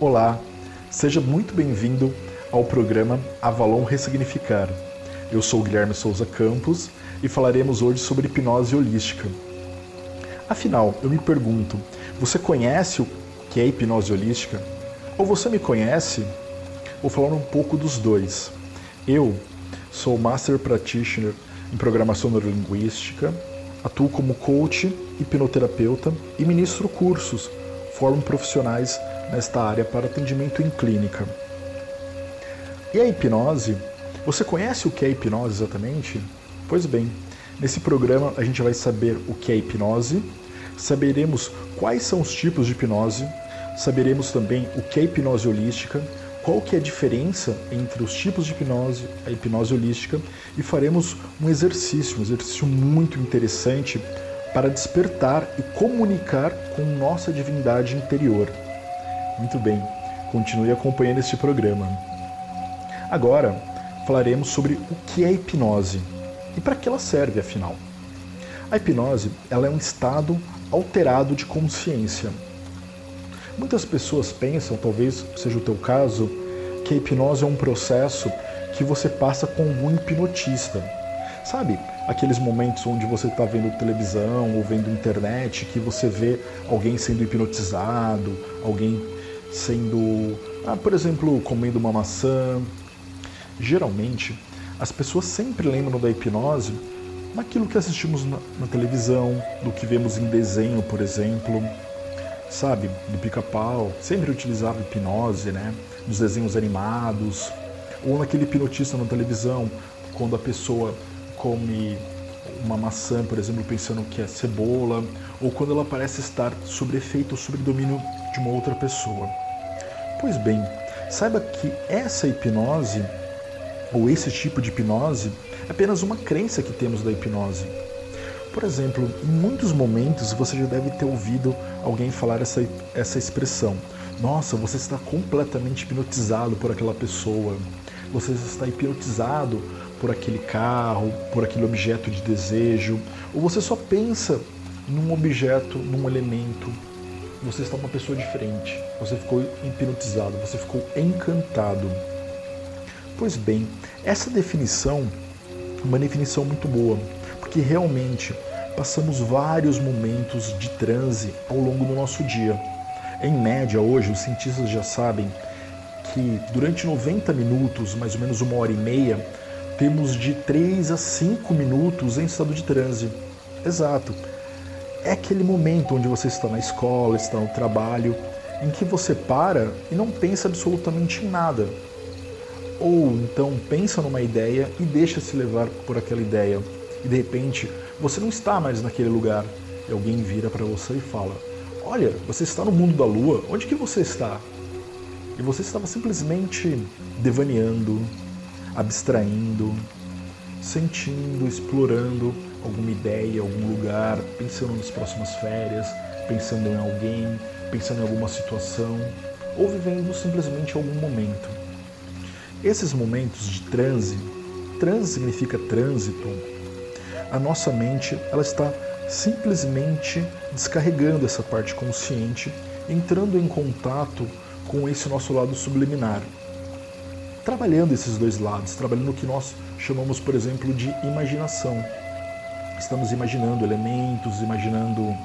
Olá, seja muito bem-vindo ao programa Avalon Ressignificar. Eu sou Guilherme Souza Campos e falaremos hoje sobre hipnose holística. Afinal, eu me pergunto, você conhece o que é hipnose holística? Ou você me conhece? Vou falar um pouco dos dois. Eu sou Master Practitioner em Programação Neurolinguística, atuo como coach, hipnoterapeuta e ministro cursos, formo profissionais nesta área para atendimento em clínica. E a hipnose? Você conhece o que é hipnose exatamente? Pois bem, nesse programa a gente vai saber o que é hipnose, saberemos quais são os tipos de hipnose, saberemos também o que é hipnose holística, qual que é a diferença entre os tipos de hipnose, a hipnose holística, e faremos um exercício, um exercício muito interessante para despertar e comunicar com nossa divindade interior. Muito bem, continue acompanhando este programa. Agora falaremos sobre o que é hipnose e para que ela serve, afinal. A hipnose ela é um estado alterado de consciência. Muitas pessoas pensam, talvez seja o teu caso, que a hipnose é um processo que você passa com algum hipnotista. Sabe, aqueles momentos onde você está vendo televisão ou vendo internet, que você vê alguém sendo hipnotizado, alguém sendo, ah, por exemplo, comendo uma maçã. Geralmente, as pessoas sempre lembram da hipnose naquilo que assistimos na, na televisão, do que vemos em desenho, por exemplo, sabe, do pica-pau, sempre utilizava hipnose, né, nos desenhos animados, ou naquele hipnotista na televisão, quando a pessoa come uma maçã, por exemplo, pensando que é cebola, ou quando ela parece estar sob efeito ou sob domínio de uma outra pessoa. Pois bem, saiba que essa hipnose, ou esse tipo de hipnose, é apenas uma crença que temos da hipnose. Por exemplo, em muitos momentos você já deve ter ouvido alguém falar essa, essa expressão: Nossa, você está completamente hipnotizado por aquela pessoa, você está hipnotizado por aquele carro, por aquele objeto de desejo, ou você só pensa num objeto, num elemento, você está uma pessoa diferente, você ficou hipnotizado, você ficou encantado. Pois bem, essa definição é uma definição muito boa, porque realmente passamos vários momentos de transe ao longo do nosso dia. Em média, hoje, os cientistas já sabem que durante 90 minutos, mais ou menos uma hora e meia, temos de 3 a 5 minutos em estado de transe. Exato. É aquele momento onde você está na escola, está no trabalho, em que você para e não pensa absolutamente em nada. Ou então pensa numa ideia e deixa se levar por aquela ideia. E de repente você não está mais naquele lugar. E alguém vira para você e fala: Olha, você está no mundo da lua, onde que você está? E você estava simplesmente devaneando, abstraindo, sentindo, explorando alguma ideia, algum lugar, pensando nas próximas férias, pensando em alguém, pensando em alguma situação, ou vivendo simplesmente algum momento. Esses momentos de transe, transe significa trânsito, a nossa mente ela está simplesmente descarregando essa parte consciente, entrando em contato com esse nosso lado subliminar, trabalhando esses dois lados, trabalhando o que nós chamamos, por exemplo, de imaginação. Estamos imaginando elementos, imaginando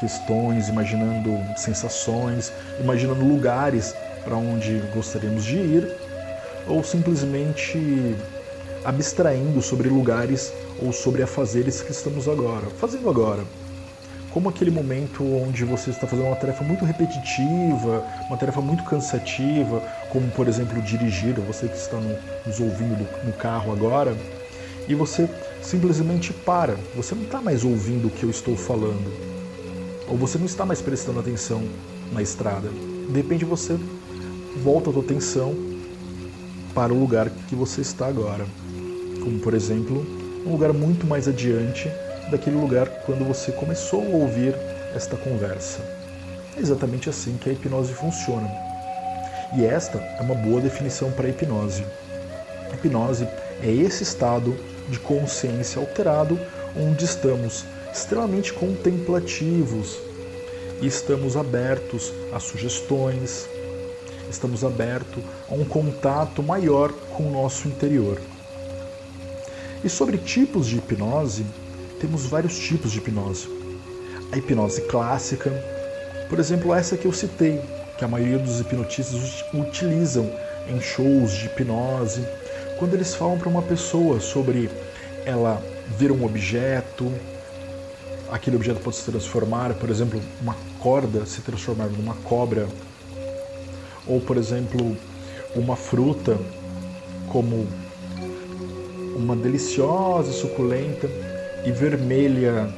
questões, imaginando sensações, imaginando lugares para onde gostaríamos de ir, ou simplesmente abstraindo sobre lugares ou sobre afazeres que estamos agora, fazendo agora como aquele momento onde você está fazendo uma tarefa muito repetitiva, uma tarefa muito cansativa, como por exemplo dirigir, você que está no, nos ouvindo no carro agora, e você simplesmente para, você não está mais ouvindo o que eu estou falando, ou você não está mais prestando atenção na estrada. De repente você volta a sua atenção para o lugar que você está agora, como por exemplo um lugar muito mais adiante daquele lugar quando você começou a ouvir esta conversa. É exatamente assim que a hipnose funciona. E esta é uma boa definição para a hipnose. Hipnose é esse estado de consciência alterado onde estamos extremamente contemplativos e estamos abertos a sugestões, estamos abertos a um contato maior com o nosso interior. E sobre tipos de hipnose, temos vários tipos de hipnose. A hipnose clássica, por exemplo, essa que eu citei, que a maioria dos hipnotistas utilizam em shows de hipnose, quando eles falam para uma pessoa sobre ela ver um objeto, aquele objeto pode se transformar, por exemplo, uma corda se transformar numa cobra, ou por exemplo, uma fruta como uma deliciosa, suculenta e vermelha,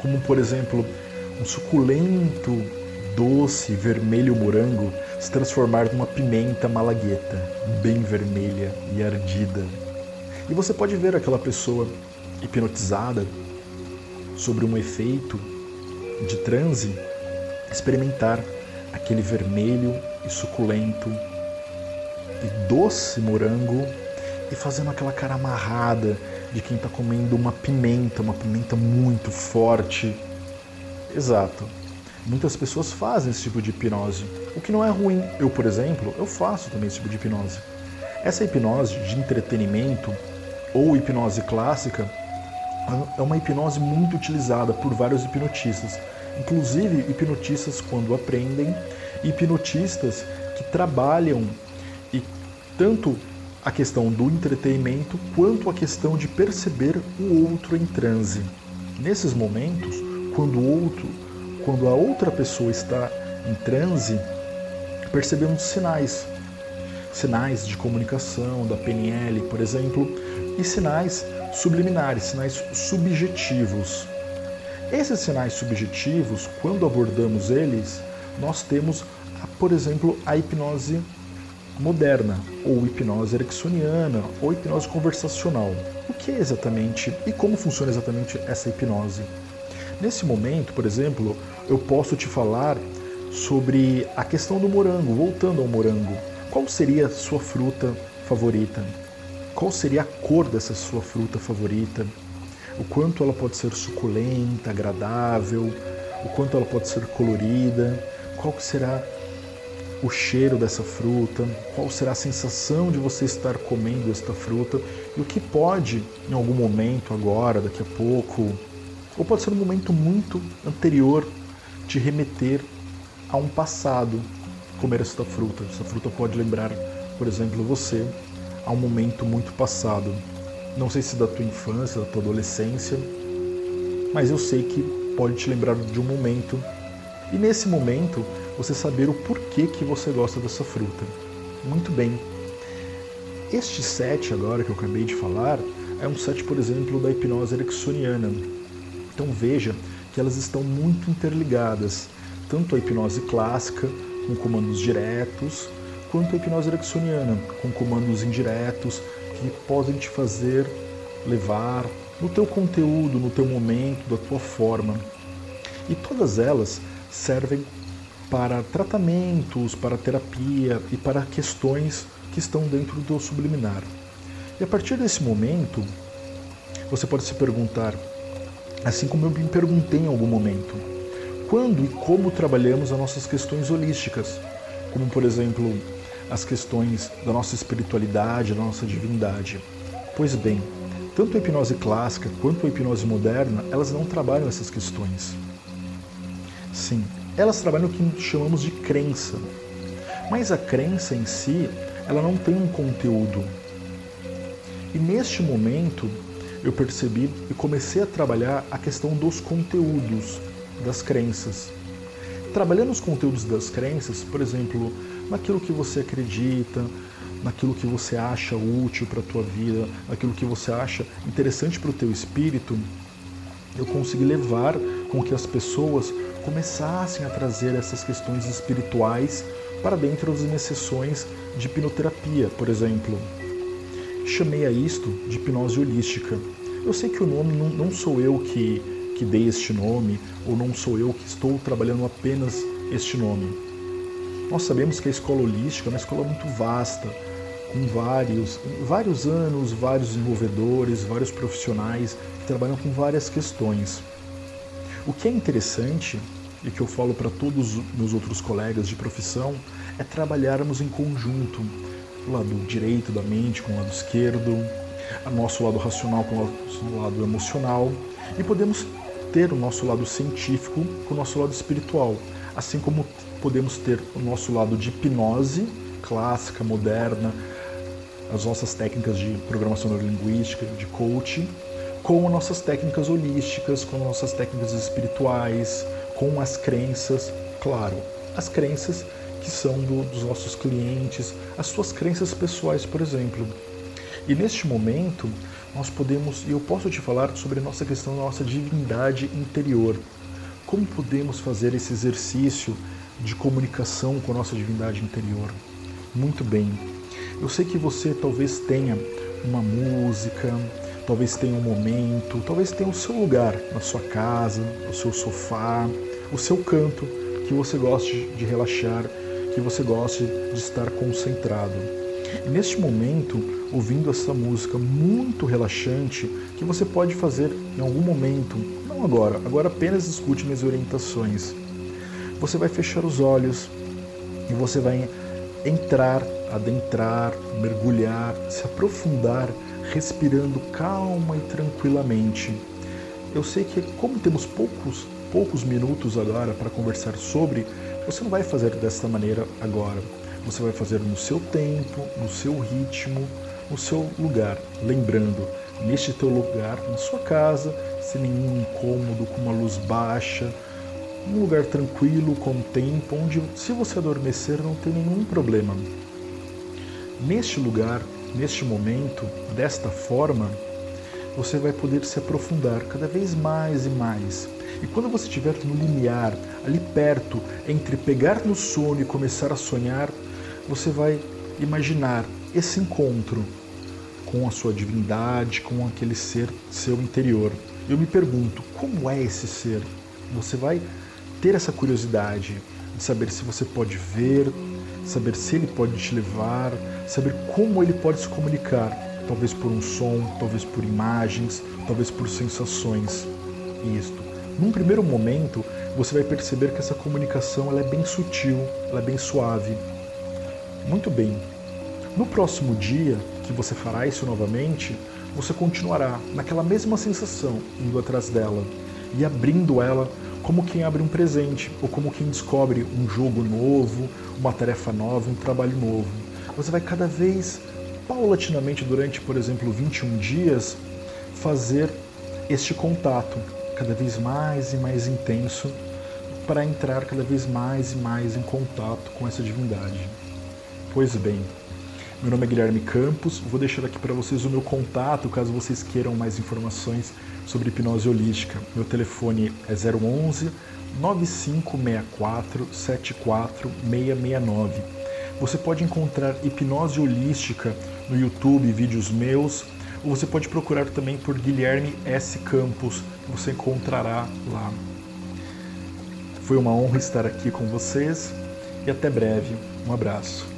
como por exemplo, um suculento, doce, vermelho morango se transformar numa pimenta malagueta, bem vermelha e ardida. E você pode ver aquela pessoa hipnotizada sobre um efeito de transe experimentar aquele vermelho e suculento e doce morango e fazendo aquela cara amarrada de quem está comendo uma pimenta, uma pimenta muito forte. Exato. Muitas pessoas fazem esse tipo de hipnose, o que não é ruim. Eu, por exemplo, eu faço também esse tipo de hipnose. Essa hipnose de entretenimento ou hipnose clássica é uma hipnose muito utilizada por vários hipnotistas, inclusive hipnotistas quando aprendem, hipnotistas que trabalham e tanto a questão do entretenimento quanto a questão de perceber o outro em transe. Nesses momentos, quando o outro, quando a outra pessoa está em transe, percebemos sinais, sinais de comunicação da PNL, por exemplo, e sinais subliminares, sinais subjetivos. Esses sinais subjetivos, quando abordamos eles, nós temos, por exemplo, a hipnose moderna, ou hipnose ericksoniana, ou hipnose conversacional. O que é exatamente e como funciona exatamente essa hipnose? Nesse momento, por exemplo, eu posso te falar sobre a questão do morango, voltando ao morango. Qual seria a sua fruta favorita? Qual seria a cor dessa sua fruta favorita? O quanto ela pode ser suculenta, agradável, o quanto ela pode ser colorida, qual será o cheiro dessa fruta, qual será a sensação de você estar comendo esta fruta e o que pode, em algum momento, agora, daqui a pouco, ou pode ser um momento muito anterior, te remeter a um passado comer esta fruta. Essa fruta pode lembrar, por exemplo, você a um momento muito passado. Não sei se da tua infância, da tua adolescência, mas eu sei que pode te lembrar de um momento. E nesse momento você saber o porquê que você gosta dessa fruta. Muito bem. Este set agora que eu acabei de falar é um set, por exemplo, da hipnose ericksoniana. Então veja que elas estão muito interligadas, tanto a hipnose clássica com comandos diretos, quanto a hipnose ericksoniana com comandos indiretos que podem te fazer levar no teu conteúdo, no teu momento, da tua forma. E todas elas servem para tratamentos, para terapia e para questões que estão dentro do subliminar. E a partir desse momento, você pode se perguntar, assim como eu me perguntei em algum momento, quando e como trabalhamos as nossas questões holísticas, como por exemplo as questões da nossa espiritualidade, da nossa divindade. Pois bem, tanto a hipnose clássica quanto a hipnose moderna, elas não trabalham essas questões. Sim, elas trabalham o que chamamos de crença. Mas a crença em si, ela não tem um conteúdo. E neste momento, eu percebi e comecei a trabalhar a questão dos conteúdos das crenças. Trabalhando os conteúdos das crenças, por exemplo, naquilo que você acredita, naquilo que você acha útil para a tua vida, naquilo que você acha interessante para o teu espírito, eu consegui levar com que as pessoas começassem a trazer essas questões espirituais para dentro das minhas sessões de hipnoterapia, por exemplo. Chamei a isto de hipnose holística. Eu sei que o nome não, não sou eu que, que dei este nome, ou não sou eu que estou trabalhando apenas este nome. Nós sabemos que a escola holística é uma escola muito vasta, com vários, vários anos, vários desenvolvedores, vários profissionais que trabalham com várias questões. O que é interessante e que eu falo para todos os meus outros colegas de profissão é trabalharmos em conjunto, o lado direito da mente com o lado esquerdo, o nosso lado racional com o nosso lado emocional e podemos ter o nosso lado científico com o nosso lado espiritual, assim como podemos ter o nosso lado de hipnose clássica, moderna, as nossas técnicas de programação neurolinguística, de coaching, com nossas técnicas holísticas, com nossas técnicas espirituais, com as crenças, claro, as crenças que são do, dos nossos clientes, as suas crenças pessoais, por exemplo. E neste momento, nós podemos, e eu posso te falar sobre a nossa questão da nossa divindade interior. Como podemos fazer esse exercício de comunicação com a nossa divindade interior? Muito bem. Eu sei que você talvez tenha uma música, talvez tenha um momento, talvez tenha o seu lugar na sua casa, o seu sofá, o seu canto que você goste de relaxar, que você goste de estar concentrado. E neste momento, ouvindo essa música muito relaxante, que você pode fazer em algum momento, não agora, agora apenas escute minhas orientações. Você vai fechar os olhos e você vai entrar, adentrar, mergulhar, se aprofundar respirando calma e tranquilamente. Eu sei que como temos poucos poucos minutos agora para conversar sobre, você não vai fazer desta maneira agora. Você vai fazer no seu tempo, no seu ritmo, no seu lugar, lembrando, neste teu lugar, na sua casa, sem nenhum incômodo, com uma luz baixa, um lugar tranquilo, com tempo, onde se você adormecer não tem nenhum problema. Neste lugar, neste momento, desta forma, você vai poder se aprofundar cada vez mais e mais. E quando você estiver no limiar, ali perto, entre pegar no sono e começar a sonhar, você vai imaginar esse encontro com a sua divindade, com aquele ser seu interior. Eu me pergunto, como é esse ser? Você vai ter essa curiosidade de saber se você pode ver, saber se ele pode te levar, saber como ele pode se comunicar, talvez por um som, talvez por imagens, talvez por sensações. Isto. Num primeiro momento, você vai perceber que essa comunicação ela é bem sutil, ela é bem suave. Muito bem. No próximo dia que você fará isso novamente, você continuará naquela mesma sensação, indo atrás dela e abrindo ela como quem abre um presente ou como quem descobre um jogo novo, uma tarefa nova, um trabalho novo. Você vai cada vez paulatinamente durante, por exemplo, 21 dias fazer este contato cada vez mais e mais intenso para entrar cada vez mais e mais em contato com essa divindade. Pois bem, meu nome é Guilherme Campos, vou deixar aqui para vocês o meu contato caso vocês queiram mais informações sobre hipnose holística. Meu telefone é 011 9564 74669. Você pode encontrar hipnose holística no YouTube, vídeos meus, ou você pode procurar também por Guilherme S. Campos, você encontrará lá. Foi uma honra estar aqui com vocês e até breve. Um abraço.